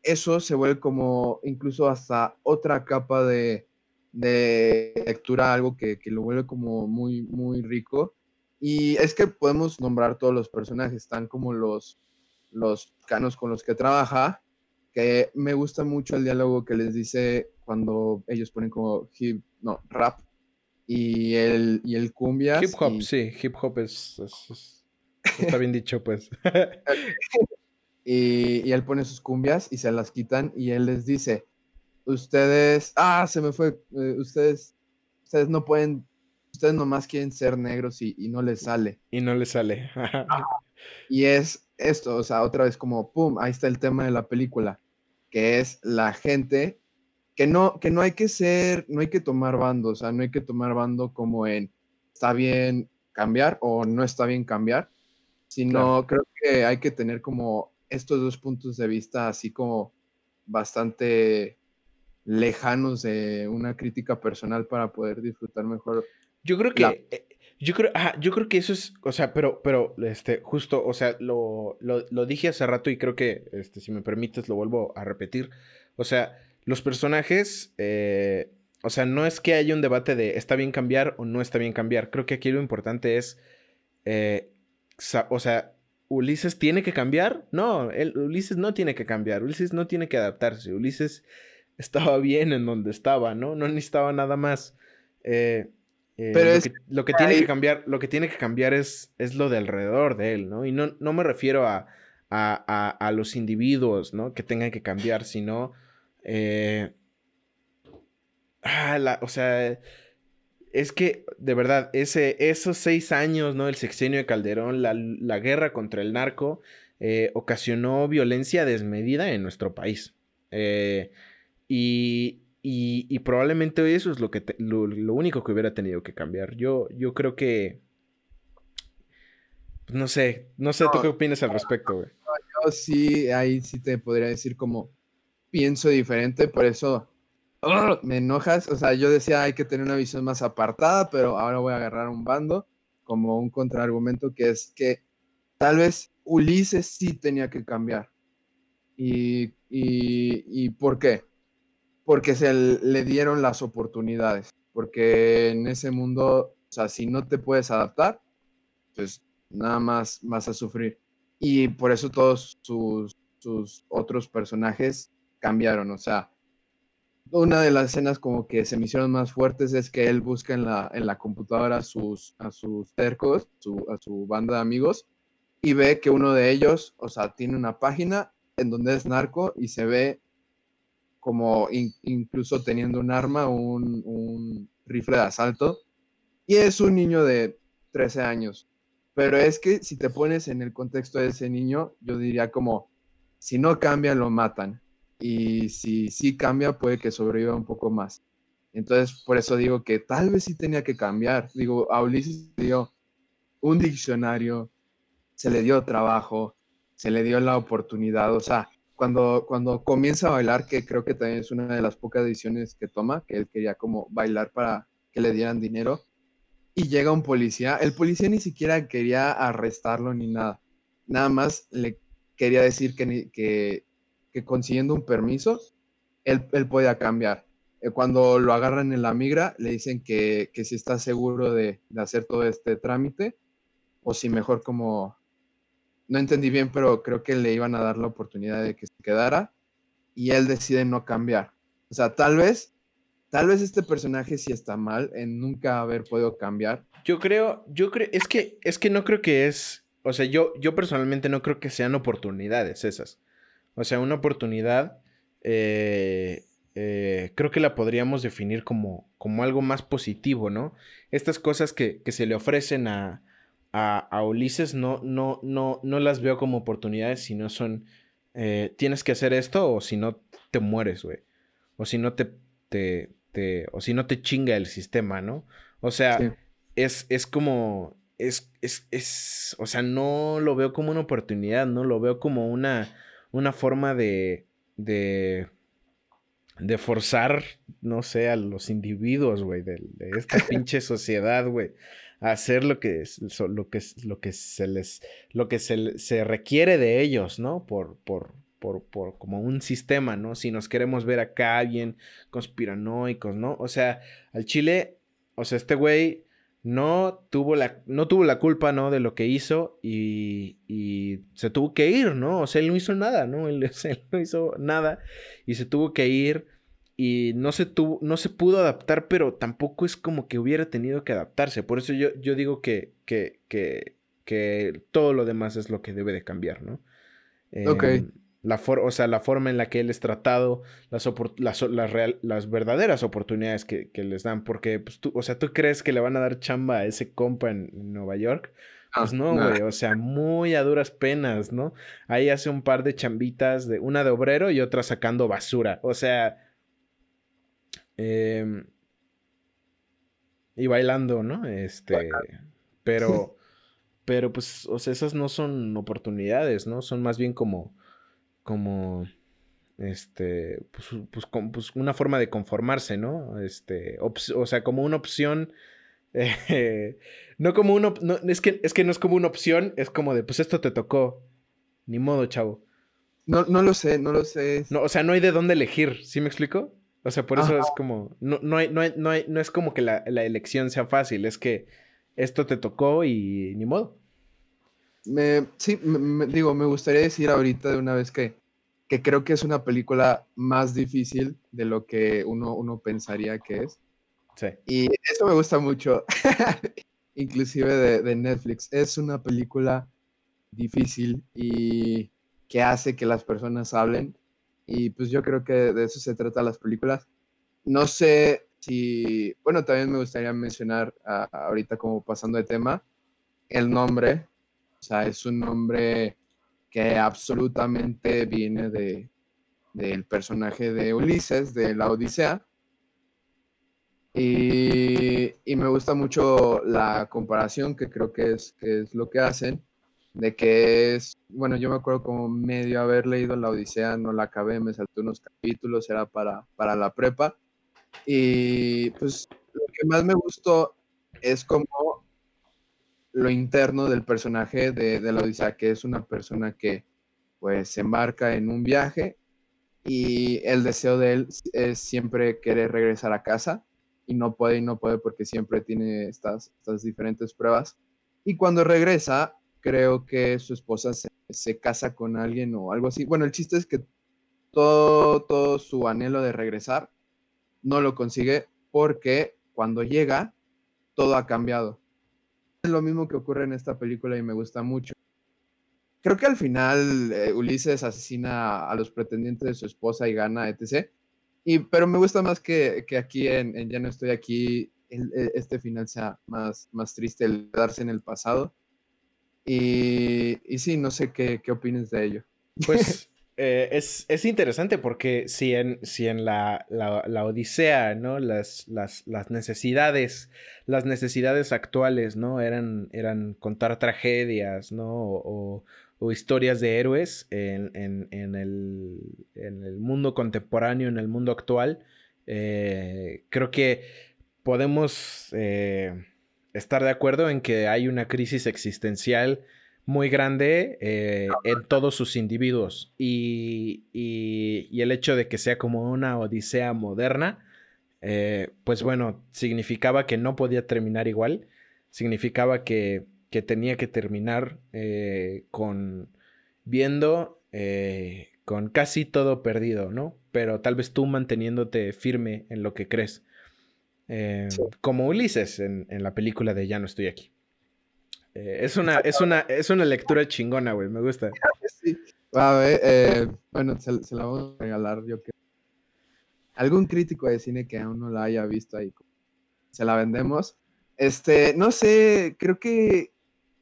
eso se vuelve como incluso hasta otra capa de, lectura, algo que, que, lo vuelve como muy, muy rico y es que podemos nombrar todos los personajes, están como los, los canos con los que trabaja, que me gusta mucho el diálogo que les dice cuando ellos ponen como hip, no, rap y el, y el cumbia. Hip hop, sí, hip hop es, está bien dicho, pues. y, y, él pone sus cumbias y se las quitan y él les dice, ustedes, ah, se me fue, eh, ustedes, ustedes no pueden ustedes nomás quieren ser negros y, no les sale. Y no les sale. y es esto, o sea, otra vez como, ¡pum!, ahí está el tema de la película, que es la gente, que no, que no hay que ser, no hay que tomar bando, o sea, no hay que tomar bando como en, está bien cambiar o no está bien cambiar, sino creo que hay que tener como estos dos puntos de vista así como bastante lejanos de una crítica personal para poder disfrutar mejor yo creo que. Eh, yo creo, yo creo que eso es, o sea, pero, pero, este, justo, o sea, lo, lo, dije hace rato y creo que, este, si me permites, lo vuelvo a repetir. O sea, los personajes, eh, o sea, no es que haya un debate de está bien cambiar o no está bien cambiar. Creo que aquí lo importante es, eh, o sea, Ulises tiene que cambiar. No, Ulises no tiene que cambiar. Ulises no tiene que adaptarse. Ulises estaba bien en donde estaba, ¿no? No necesitaba nada más. Eh, eh, Pero lo, que, tiene que cambiar, lo que tiene que cambiar es, es lo de alrededor de él, ¿no? Y no, no me refiero a, a, los individuos, ¿no? Que tengan que cambiar, sino. Eh, ah, o sea. Es que, de verdad, ese, esos seis años, ¿no? El sexenio de Calderón, la, guerra contra el narco, eh, ocasionó violencia desmedida en nuestro país. y, y, probablemente eso es lo, que lo, único que hubiera tenido que cambiar. Yo, yo creo que... Pues, no sé, no sé tú qué opinas al respecto, güey. yo sí, ahí sí te podría decir como pienso diferente, por eso me enojas. O sea, yo decía hay que tener una visión más apartada, pero ahora voy a agarrar un bando como un contraargumento que es que tal vez Ulises sí tenía que cambiar. ¿Y, y, y por qué? Porque se le dieron las oportunidades, porque en ese mundo, o sea, si no te puedes adaptar, pues nada más vas a sufrir. Y por eso todos sus, otros personajes cambiaron, o sea, una de las escenas como que se me hicieron más fuertes es que él busca en la, en la computadora a sus, a sus tercos, a su banda de amigos, y ve que uno de ellos, o sea, tiene una página en donde es narco y se ve como incluso teniendo un arma, un, rifle de asalto, y es un niño de 13 años. Pero es que si te pones en el contexto de ese niño, yo diría como, si no cambia, lo matan. Y si sí cambia, puede que sobreviva un poco más. Entonces, por eso digo que tal vez sí tenía que cambiar. Digo, a Ulises se le dio un diccionario, se le dio trabajo, se le dio la oportunidad. O sea, cuando, cuando comienza a bailar, que creo que también es una de las pocas decisiones que toma, que él quería como bailar para que le dieran dinero, y llega un policía, el policía ni siquiera quería arrestarlo ni nada, nada más le quería decir que, que, que consiguiendo un permiso, él, él podía cambiar. Eh, cuando lo agarran en la migra, le dicen que, que si está seguro de, de, hacer todo este trámite, o si mejor como, no entendí bien, pero creo que le iban a dar la oportunidad de que se quedara, y él decide no cambiar. O sea, tal vez Tal vez este personaje sí está mal en nunca haber podido cambiar. Yo creo, yo creo, es que, es que no creo que es, o sea, yo, yo personalmente no creo que sean oportunidades esas. O sea, una oportunidad, eh, eh, creo que la podríamos definir como, como algo más positivo, ¿no? Estas cosas que, que se le ofrecen a, a, a, Ulises no, no, no, no las veo como oportunidades, sino son, eh, tienes que hacer esto o si no te mueres, güey. O si no te, te, o si no te chinga el sistema, ¿no? O sea, es, es como, es, es, es, o sea, no lo veo como una oportunidad, ¿no? Lo veo como una, una forma de, de, de forzar, no sé, a los individuos, güey, de, de, esta pinche sociedad, güey, hacer lo que, lo que, lo que se les, lo que se, se requiere de ellos, ¿no? Por, por, por, por, como un sistema, ¿no? Si nos queremos ver acá bien conspiranoicos, ¿no? O sea, al Chile, o sea, este güey no tuvo la, no tuvo la culpa, ¿no? De lo que hizo y, y, se tuvo que ir, ¿no? O sea, él no hizo nada, ¿no? Él, no hizo nada y se tuvo que ir y no se tuvo, no se pudo adaptar, pero tampoco es como que hubiera tenido que adaptarse. Por eso yo, yo digo que, que, que, que todo lo demás es lo que debe de cambiar, ¿no? Ok. Eh, la o sea, la forma en la que él es tratado, las, las, las, real las verdaderas oportunidades que, que, les dan, porque, pues, tú, o sea, ¿tú crees que le van a dar chamba a ese compa en, Nueva York? Pues no, güey, o sea, muy a duras penas, ¿no? Ahí hace un par de chambitas, de una de obrero y otra sacando basura, o sea... Eh, y bailando, ¿no? Este, pero, pero pues, o sea, esas no son oportunidades, ¿no? Son más bien como como este, pues, pues, pues, una forma de conformarse, ¿no? Este, o sea, como una opción, eh, no como una, no, es, que, es que no es como una opción, es como de, pues esto te tocó, ni modo, chavo. No, no lo sé, no lo sé. No, o sea, no hay de dónde elegir, ¿sí me explico? O sea, por eso es como, no, no, hay, no, hay, no, hay, no es como que la, la elección sea fácil, es que esto te tocó y ni modo. Me, sí, me, digo, me gustaría decir ahorita de una vez que, que creo que es una película más difícil de lo que uno, uno pensaría que es. Sí. Y eso me gusta mucho, inclusive de, de, Netflix. Es una película difícil y que hace que las personas hablen. Y pues yo creo que de eso se trata las películas. No sé si, bueno, también me gustaría mencionar ahorita como pasando de tema, el nombre o sea, es un nombre que absolutamente viene de, del personaje de Ulises, de la Odisea. Y, y, me gusta mucho la comparación que creo que es, que es lo que hacen, de que es, bueno, yo me acuerdo como medio haber leído la Odisea, no la acabé, me salté unos capítulos, era para, para la prepa. Y pues lo que más me gustó es como lo interno del personaje de, de la Odisea, que es una persona que pues se embarca en un viaje y el deseo de él es siempre querer regresar a casa y no puede y no puede porque siempre tiene estas, estas diferentes pruebas. Y cuando regresa, creo que su esposa se, se, casa con alguien o algo así. Bueno, el chiste es que todo, todo su anhelo de regresar no lo consigue porque cuando llega, todo ha cambiado es lo mismo que ocurre en esta película y me gusta mucho. Creo que al final eh, Ulises asesina a los pretendientes de su esposa y gana, etc. Y, pero me gusta más que, que aquí en, en, Ya no estoy aquí, el, este final sea más, más triste, el darse en el pasado. Y, y sí, no sé qué, qué opinas de ello. Pues eh, es, es, interesante porque si en, si en la, la, Odisea, ¿no? Las, las, las, necesidades, las necesidades actuales, ¿no? Eran, eran contar tragedias, ¿no? O, o historias de héroes en, en, en, el, en, el, mundo contemporáneo, en el mundo actual. Eh, creo que podemos eh, estar de acuerdo en que hay una crisis existencial muy grande eh, en todos sus individuos y, y, el hecho de que sea como una odisea moderna, pues bueno, significaba que no podía terminar igual, significaba que que tenía que terminar eh, con viendo eh, con casi todo perdido, ¿no? Pero tal vez tú manteniéndote firme en lo que crees. Eh, como Ulises en, la película de Ya no estoy aquí. es, una, es, una, es una lectura chingona, güey, me gusta. Sí. A ver, bueno, se, la vamos a regalar yo que algún crítico de cine que aún no la haya visto ahí, se la vendemos. Este, no sé, creo que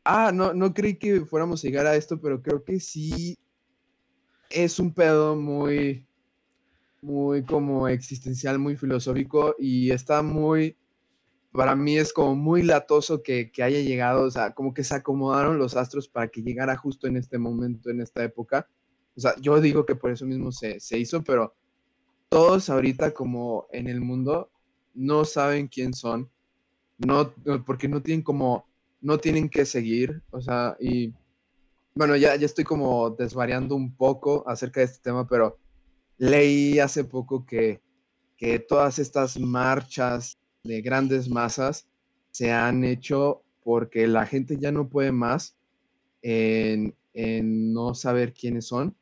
Ah, no, no creí que fuéramos a llegar a esto, pero creo que sí es un pedo muy, muy como existencial, muy filosófico y está muy, para mí es como muy latoso que, haya llegado, o sea, como que se acomodaron los astros para que llegara justo en este momento, en esta época. O sea, yo digo que por eso mismo se, se hizo, pero todos ahorita como en el mundo no saben quién son, no, porque no tienen como no tienen que seguir, o sea, y bueno, ya, ya estoy como desvariando un poco acerca de este tema, pero leí hace poco que, que todas estas marchas de grandes masas se han hecho porque la gente ya no puede más en, no saber quiénes son.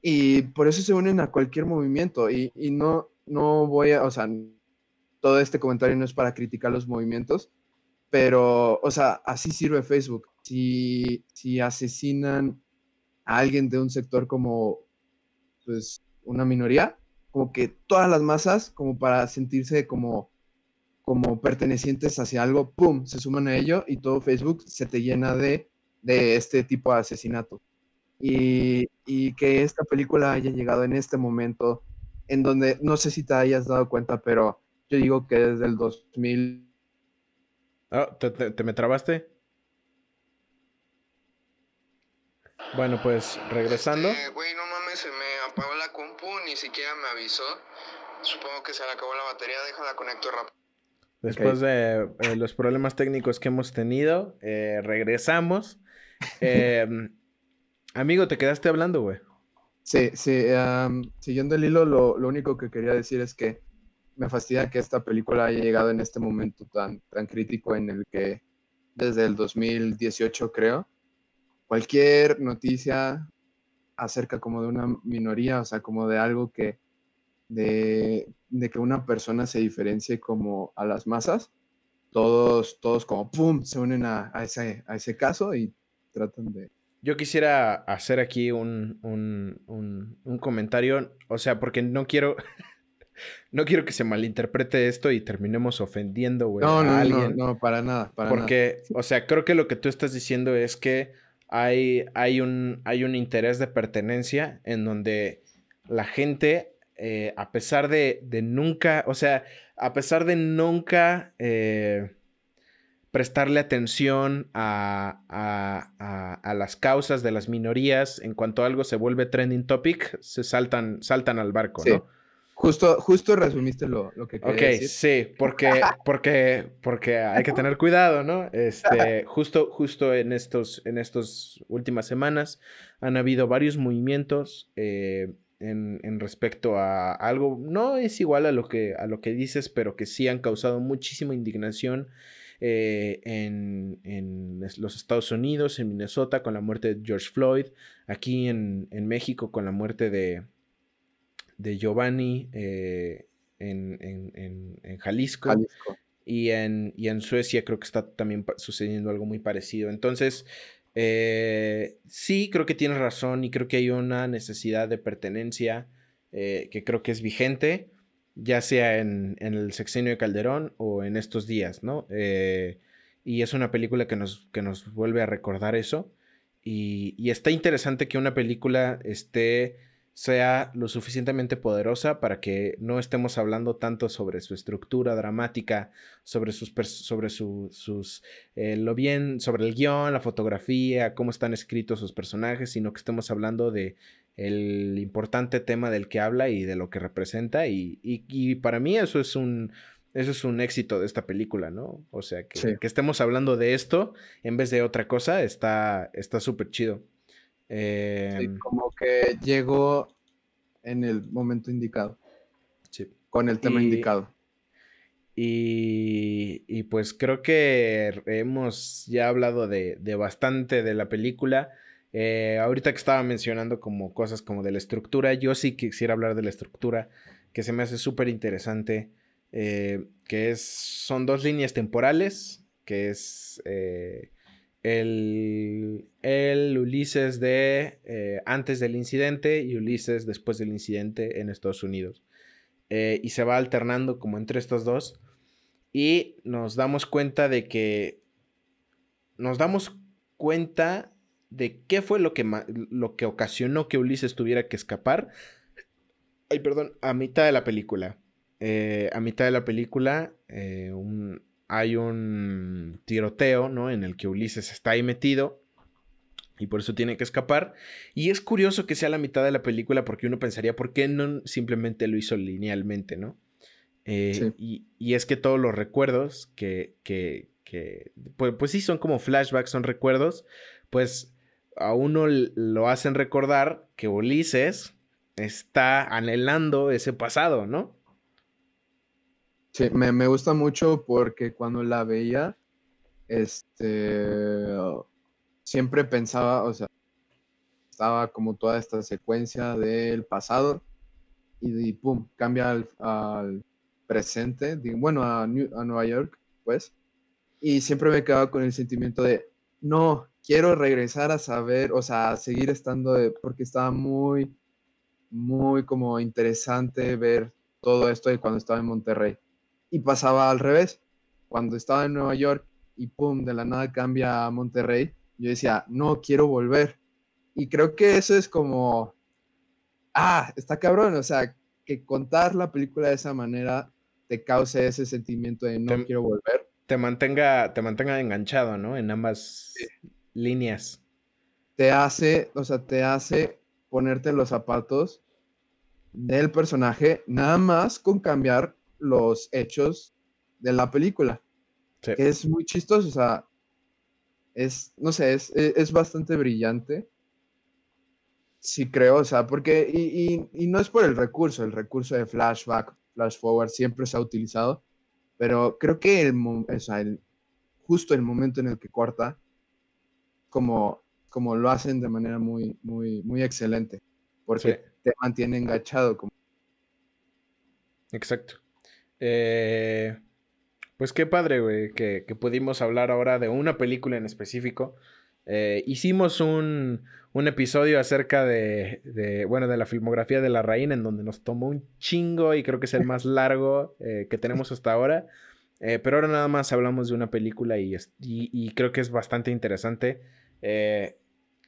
Y por eso se unen a cualquier movimiento. Y, y, no, no voy a, o sea, todo este comentario no es para criticar los movimientos, pero, o sea, así sirve Facebook. Si, si asesinan a alguien de un sector como, pues, una minoría, como que todas las masas, como para sentirse como, como pertenecientes hacia algo, ¡pum!, se suman a ello y todo Facebook se te llena de, de este tipo de asesinato. Y, y, que esta película haya llegado en este momento, en donde no sé si te hayas dado cuenta, pero yo digo que desde el 2000 Ah, ¿te, me trabaste? Bueno, pues regresando. Este, no mames, se me apagó la compu, ni siquiera me avisó. Supongo que se le acabó la batería, déjala conecto rápido. Después de eh, los problemas técnicos que hemos tenido, eh, regresamos. Em, amigo, te quedaste hablando, güey. Sí, sí. siguiendo el hilo, lo, lo, único que quería decir es que me fastidia que esta película haya llegado en este momento tan, tan crítico en el que desde el 2018 creo, cualquier noticia acerca como de una minoría, o sea, como de algo que, de, que una persona se diferencie como a las masas, todos, todos como, ¡pum!, se unen a, ese, a ese caso y tratan de... Yo quisiera hacer aquí un, un, un comentario, o sea, porque no quiero... No quiero que se malinterprete esto y terminemos ofendiendo, güey, no, a alguien. No, no, para nada, para porque, o sea, creo que lo que tú estás diciendo es que hay, hay, un, hay un interés de pertenencia en donde la gente, eh, a pesar de, nunca, o sea, a pesar de nunca eh, prestarle atención a, a, las causas de las minorías, en cuanto algo se vuelve trending topic, se saltan, saltan al barco, ¿no? Justo, justo resumiste lo, lo que quería Ok, sí, porque, porque, porque hay que tener cuidado, ¿no? Este, justo, justo en estos, en estas últimas semanas han habido varios movimientos eh, en, en, respecto a algo, no es igual a lo que, a lo que dices, pero que sí han causado muchísima indignación. Eh, en, en, los Estados Unidos, en Minnesota, con la muerte de George Floyd, aquí en, en México, con la muerte de, de Giovanni eh, en, Jalisco. Y, en, en Suecia creo que está también sucediendo algo muy parecido. Entonces, eh, sí, creo que tienes razón y creo que hay una necesidad de pertenencia eh, que creo que es vigente, ya sea en, el sexenio de Calderón o en estos días, ¿no? y es una película que nos, que nos vuelve a recordar eso. Y, y está interesante que una película esté sea lo suficientemente poderosa para que no estemos hablando tanto sobre su estructura dramática, sobre sus, sobre sus, eh, lo bien, sobre el guion, la fotografía, cómo están escritos sus personajes, sino que estemos hablando de el importante tema del que habla y de lo que representa y, y, para mí eso es un eso es un éxito de esta película, ¿no? O sea, que, que estemos hablando de esto en vez de otra cosa está súper chido. Em, como que llegó en el momento indicado. Sí. Con el tema indicado. Y, pues creo que hemos ya hablado de, bastante de la película. Eh, ahorita que estaba mencionando como cosas como de la estructura, yo sí quisiera hablar de la estructura, que se me hace súper interesante, eh, que es, son dos líneas temporales, que es eh, el, Ulises de eh, antes del incidente y Ulises después del incidente en Estados Unidos. Eh, y se va alternando como entre estos dos. Y nos damos cuenta de que. Nos damos cuenta de qué fue lo que, lo que ocasionó que Ulises tuviera que escapar. Ay, perdón, a mitad de la película. Eh, a mitad de la película, un, hay un tiroteo, ¿no? En el que Ulises está ahí metido y por eso tiene que escapar. Y es curioso que sea la mitad de la película porque uno pensaría, ¿por qué no simplemente lo hizo linealmente, ¿no? Eh, y, es que todos los recuerdos que, que, que pues, pues, sí, son como flashbacks, son recuerdos, pues a uno lo hacen recordar que Ulises está anhelando ese pasado, ¿no? Sí, me, gusta mucho porque cuando la veía, este, siempre pensaba, o sea, estaba como toda esta secuencia del pasado y, pum, cambia al, presente, bueno, a, a, Nueva York, pues, y siempre me quedaba con el sentimiento de, no, quiero regresar a saber, o sea, seguir estando, porque estaba muy, muy como interesante ver todo esto de cuando estaba en Monterrey. Y pasaba al revés. Cuando estaba en Nueva York y pum, de la nada cambia a Monterrey, yo decía, no, quiero volver. Y creo que eso es como, ah, está cabrón, o sea, que contar la película de esa manera te cause ese sentimiento de no quiero volver. Te mantenga, te mantenga enganchado, ¿no? En ambas líneas. Te hace, o sea, te hace ponerte los zapatos del personaje, nada más con cambiar los hechos de la película. Que es muy chistoso, o sea, es, no sé, es, e, bastante brillante. Sí, creo, o sea, porque, y, no es por el recurso, el recurso de flashback, flash forward siempre se ha utilizado, pero creo que el, el justo el momento en el que corta, como, como lo hacen de manera muy, muy, muy excelente, porque te mantiene enganchado. Como... Exacto. Eh, pues qué padre, güey, que, pudimos hablar ahora de una película en específico. Eh, hicimos un, un, episodio acerca de, bueno, de la filmografía de la reina, en donde nos tomó un chingo y creo que es el más largo eh, que tenemos hasta ahora. pero ahora nada más hablamos de una película y, y, creo que es bastante interesante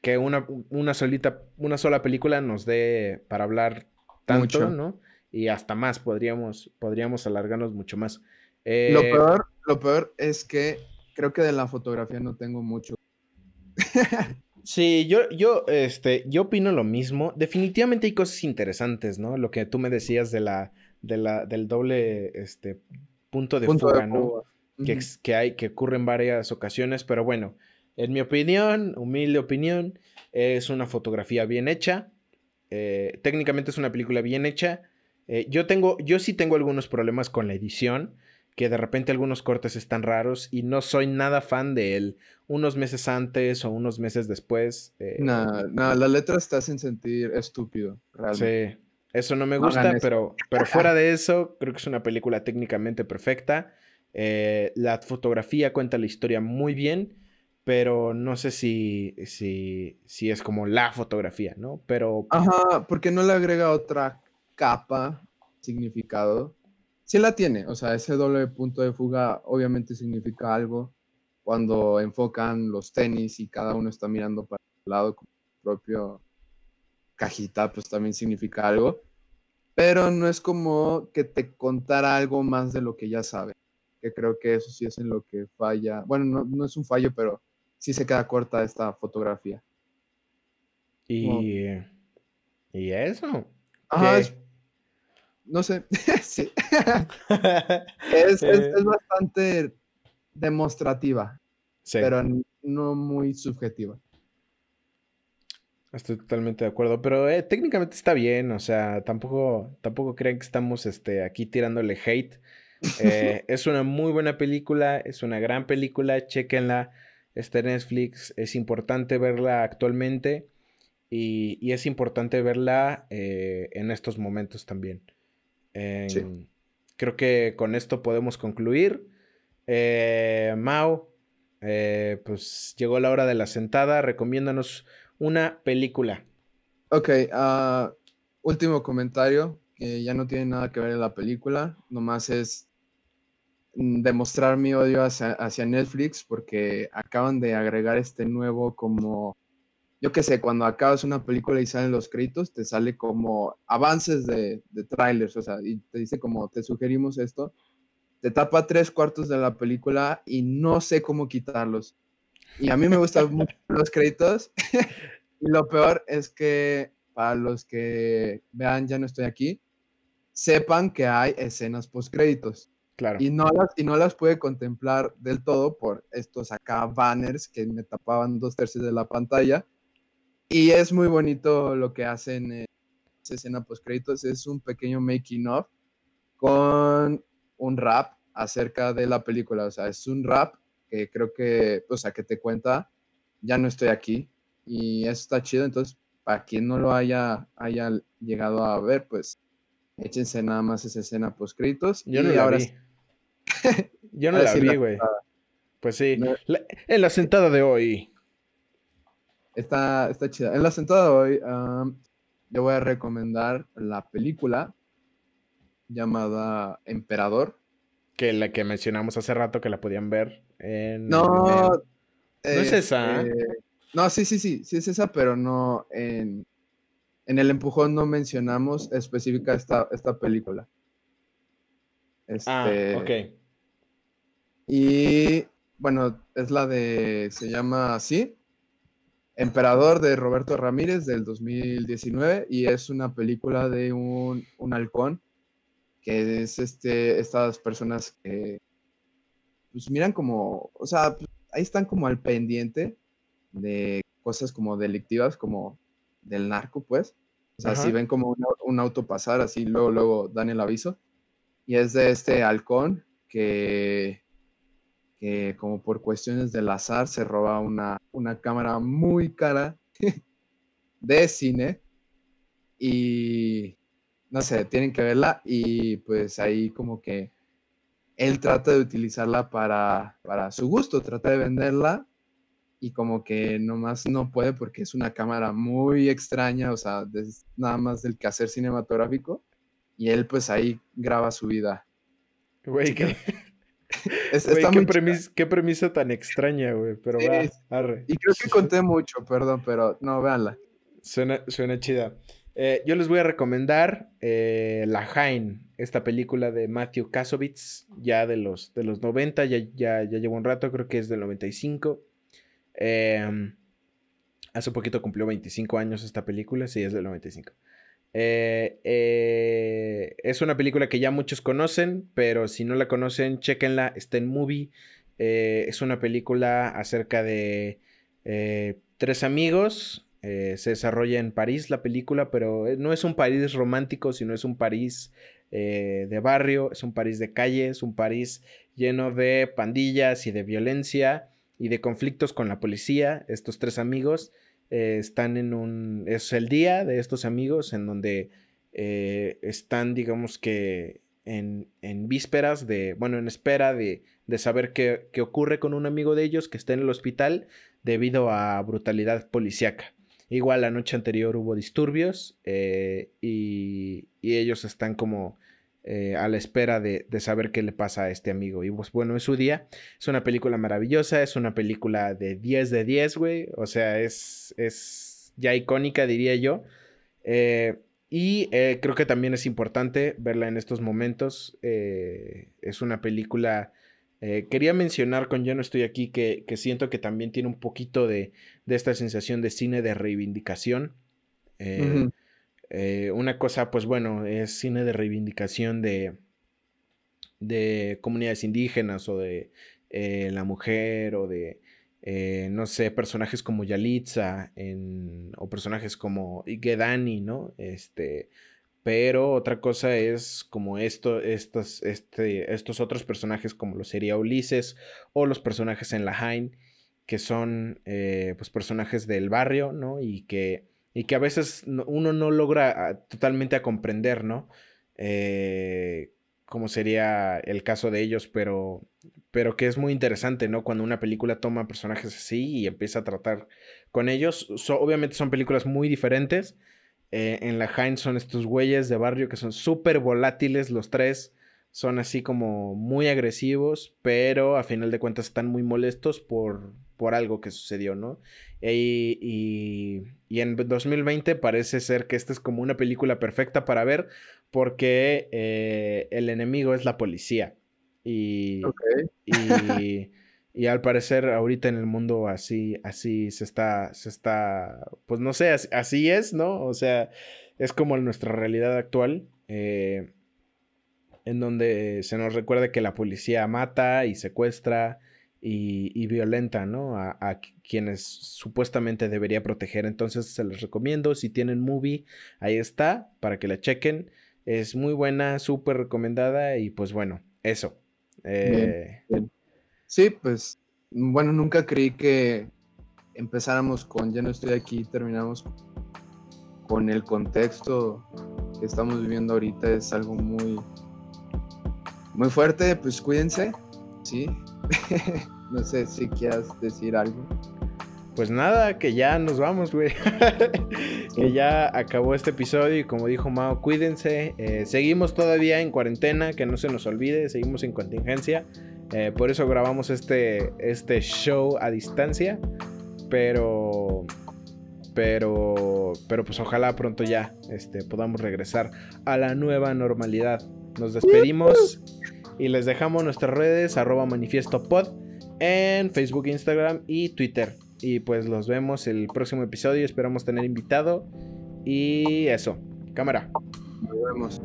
que una, una, solita, una sola película nos dé para hablar tanto, ¿no? Y hasta más, podríamos, podríamos alargarnos mucho más. lo, eh, peor, lo peor es que creo que de la fotografía no tengo mucho. sí, yo, yo, este, yo opino lo mismo. Definitivamente hay cosas interesantes, ¿no? Lo que tú me decías de la, de la, del doble este, punto de fuga, ¿no? que, que, hay, que ocurre en varias ocasiones, pero bueno, en mi opinión, humilde opinión, es una fotografía bien hecha. Eh, técnicamente es una película bien hecha. Eh, yo tengo, yo sí tengo algunos problemas con la edición, que de repente algunos cortes están raros y no soy nada fan de él unos meses antes o unos meses después. Eh, nada, nada, las letras te hacen sentir estúpido, realmente. Sí, eso no me gusta, pero, pero fuera de eso, creo que es una película técnicamente perfecta. Eh, la fotografía cuenta la historia muy bien, pero no sé si, si, si es como la fotografía, ¿no? Pero... Ajá, porque no le agrega otra capa, significado, sí la tiene. O sea, ese doble punto de fuga obviamente significa algo. cuando enfocan los tenis y cada uno está mirando para el lado con su propio cajita, pues también significa algo. Pero no es como que te contara algo más de lo que ya sabe. Que creo que eso sí es en lo que falla. Bueno, no, no es un fallo, pero sí se queda corta esta fotografía. Y, y eso. Ajá, no sé. sí. es, es, bastante demostrativa, pero no muy subjetiva. Estoy totalmente de acuerdo, pero eh, técnicamente está bien, o sea, tampoco, tampoco crean que estamos este, aquí tirándole hate. Eh, es una muy buena película, es una gran película, chequenla, está en Netflix, es importante verla actualmente y, es importante verla eh, en estos momentos también. Creo que con esto podemos concluir. Mao, pues llegó la hora de la sentada, recomiéndanos una película. Ok, uh, último comentario, que ya no tiene nada que ver en la película, nomás es demostrar mi odio hacia, hacia Netflix porque acaban de agregar este nuevo como, yo qué sé, cuando acabas una película y salen los créditos, te sale como avances de, de trailers, o sea, y te dice como, te sugerimos esto, te tapa tres cuartos de la película y no sé cómo quitarlos. Y a mí me gustan mucho los créditos. y lo peor es que para los que vean Ya no estoy aquí, sepan que hay escenas post créditos. Claro. Y no, las, y no las pude contemplar del todo por estos acá banners que me tapaban dos tercios de la pantalla. Y es muy bonito lo que hacen en esa escena post créditos. Es un pequeño making of con un rap acerca de la película. O sea, es un rap que creo que, o sea, que te cuenta, ya no estoy aquí y eso está chido, entonces, para quien no lo haya, haya llegado a ver, pues échense nada más esa escena post créditos. Yo no la ahora vi. Yo no la vi, güey. Pues sí, en la sentada de hoy. Está, está chida. En la sentada de hoy, yo voy a recomendar la película llamada Emperador. Que la que mencionamos hace rato que la podían ver no. ¿No es esa? Este, no, sí, sí, sí, sí es esa, pero no en, en el empujón no mencionamos específica esta, esta película. ah, este, ok. Y bueno, es la de, se llama así, Emperador de Roberto Ramírez del 2019 y es una película de un, un halcón que es este, estas personas que pues miran como, o sea, pues, ahí están como al pendiente de cosas como delictivas, como del narco, pues. O sea, si ven como un, auto pasar, así luego, luego dan el aviso. Y es de este halcón que, que como por cuestiones del azar se roba una, una cámara muy cara de cine. Y no sé, tienen que verla y pues ahí como que él trata de utilizarla para, para su gusto, trata de venderla y como que nomás no puede porque es una cámara muy extraña, o sea, nada más del quehacer cinematográfico y él pues ahí graba su vida. Güey, ¿qué? qué, premisa, tan extraña, güey, pero va, arre. Y creo que conté mucho, perdón, pero no, véanla. Suena, suena chida. Eh, yo les voy a recomendar eh, La Jain, esta película de Matthew Kasovitz, ya de los, de los 90, ya, ya, ya llevo un rato, creo que es del 95. Em, hace poquito cumplió 25 años esta película, sí, es del 95. Eh, es una película que ya muchos conocen, pero si no la conocen, chequenla, está en movie. es una película acerca de tres amigos eh, se desarrolla en París la película, pero eh, no es un París romántico, sino es un París eh, de barrio, es un París de calle, es un París lleno de pandillas y de violencia y de conflictos con la policía. Estos tres amigos están en un... es el día de estos amigos en donde están, digamos que, en, vísperas de, bueno, en espera de, de saber qué, qué ocurre con un amigo de ellos que está en el hospital debido a brutalidad policíaca. Igual la noche anterior hubo disturbios eh, y, ellos están como eh, a la espera de, saber qué le pasa a este amigo. Y pues bueno, es su día. Es una película maravillosa, es una película de 10 de 10, güey. O sea, es, es ya icónica, diría yo. Eh, y eh, creo que también es importante verla en estos momentos. es una película... quería mencionar con Yo no estoy aquí que, siento que también tiene un poquito de, de, esta sensación de cine de reivindicación. Eh, una cosa, pues bueno, es cine de reivindicación de, de comunidades indígenas o de eh, la mujer o de, eh, no sé, personajes como Yalitza o personajes como Igedani, ¿no? Este, pero otra cosa es como esto, estos, este, estos otros personajes como lo sería Ulises o los personajes en La Haine, que son pues personajes del barrio, ¿no? Y que y que a veces uno no logra ah, totalmente a comprender, ¿no? Eh, como sería el caso de ellos, pero, pero que es muy interesante, ¿no? Cuando una película toma personajes así y empieza a tratar con ellos. obviamente son películas muy diferentes. Eh, en la Heinz son estos güeyes de barrio que son súper volátiles los tres. Son así como muy agresivos, pero a final de cuentas están muy molestos por, por algo que sucedió, ¿no? Y, en 2020 parece ser que esta es como una película perfecta para ver porque eh, el enemigo es la policía. Y, y, al parecer ahorita en el mundo así, así se está, se está, pues no sé, así, es, ¿no? O sea, es como nuestra realidad actual. Eh, en donde se nos recuerda que la policía mata y secuestra y, violenta, ¿no? A, quienes supuestamente debería proteger. Entonces se les recomiendo, si tienen movie, ahí está, para que la chequen. Es muy buena, súper recomendada y pues bueno, eso. Eh, sí, pues bueno, nunca creí que empezáramos con Ya no estoy aquí, terminamos con el contexto que estamos viviendo ahorita. Es algo muy, muy fuerte, pues cuídense, ¿sí? no sé si quieras decir algo. Pues nada, que ya nos vamos, güey. que ya acabó este episodio y como dijo Mao, cuídense. Eh, seguimos todavía en cuarentena, que no se nos olvide, seguimos en contingencia. Eh, por eso grabamos este, este show a distancia. Pero pero pero pues ojalá pronto ya este, podamos regresar a la nueva normalidad. Nos despedimos y les dejamos nuestras redes, arroba manifiesto pod, en Facebook, Instagram y Twitter. Y pues los vemos el próximo episodio, esperamos tener invitado. Y eso, cámara. Nos vemos.